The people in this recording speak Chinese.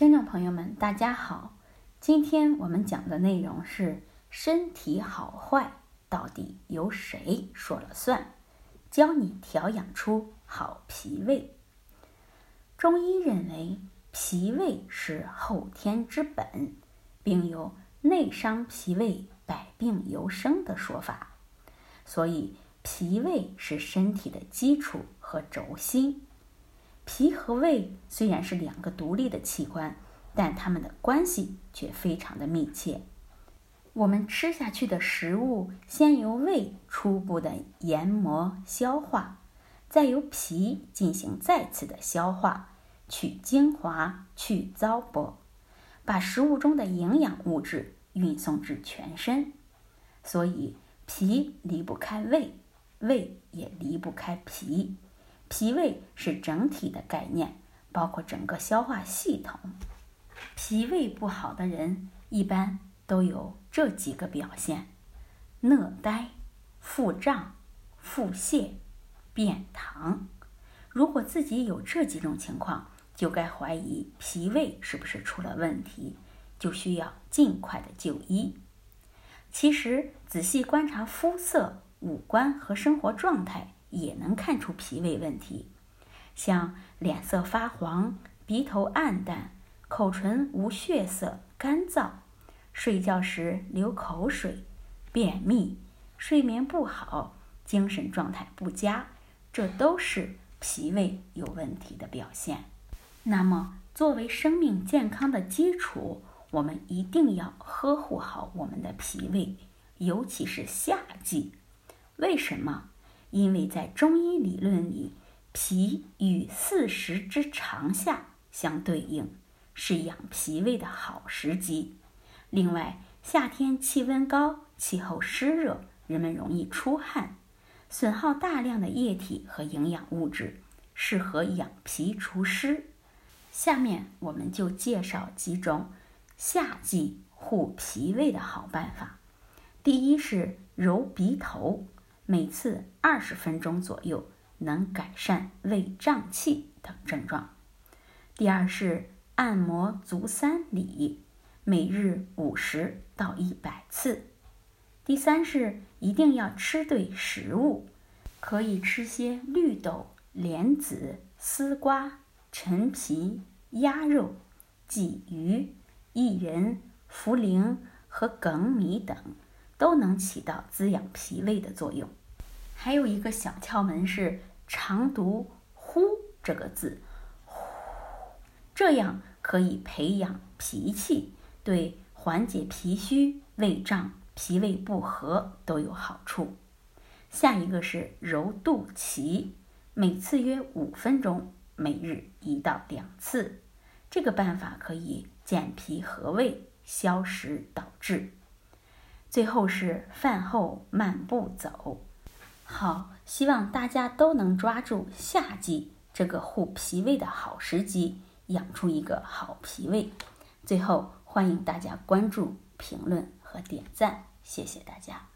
听众朋友们，大家好，今天我们讲的内容是身体好坏到底由谁说了算？教你调养出好脾胃。中医认为，脾胃是后天之本，并有“内伤脾胃，百病由生”的说法，所以脾胃是身体的基础和轴心。脾和胃虽然是两个独立的器官，但它们的关系却非常的密切。我们吃下去的食物，先由胃初步的研磨消化，再由脾进行再次的消化，取精华、去糟粕，把食物中的营养物质运送至全身。所以，脾离不开胃，胃也离不开脾。脾胃是整体的概念，包括整个消化系统。脾胃不好的人，一般都有这几个表现：讷呆、腹胀、腹泻、便溏。如果自己有这几种情况，就该怀疑脾胃是不是出了问题，就需要尽快的就医。其实，仔细观察肤色、五官和生活状态。也能看出脾胃问题，像脸色发黄、鼻头暗淡、口唇无血色、干燥、睡觉时流口水、便秘、睡眠不好、精神状态不佳，这都是脾胃有问题的表现。那么，作为生命健康的基础，我们一定要呵护好我们的脾胃，尤其是夏季。为什么？因为在中医理论里，脾与四时之长夏相对应，是养脾胃的好时机。另外，夏天气温高，气候湿热，人们容易出汗，损耗大量的液体和营养物质，适合养脾除湿。下面我们就介绍几种夏季护脾胃的好办法。第一是揉鼻头。每次二十分钟左右，能改善胃胀气等症状。第二是按摩足三里，每日五十到一百次。第三是一定要吃对食物，可以吃些绿豆、莲子、丝瓜、陈皮、鸭肉、鲫鱼、薏仁、茯苓和粳米等，都能起到滋养脾胃的作用。还有一个小窍门是常读“呼”这个字，呼，这样可以培养脾气，对缓解脾虚、胃胀、脾胃不和都有好处。下一个是揉肚脐，每次约五分钟，每日一到两次。这个办法可以健脾和胃、消食导滞。最后是饭后慢步走。好，希望大家都能抓住夏季这个护脾胃的好时机，养出一个好脾胃。最后，欢迎大家关注、评论和点赞，谢谢大家。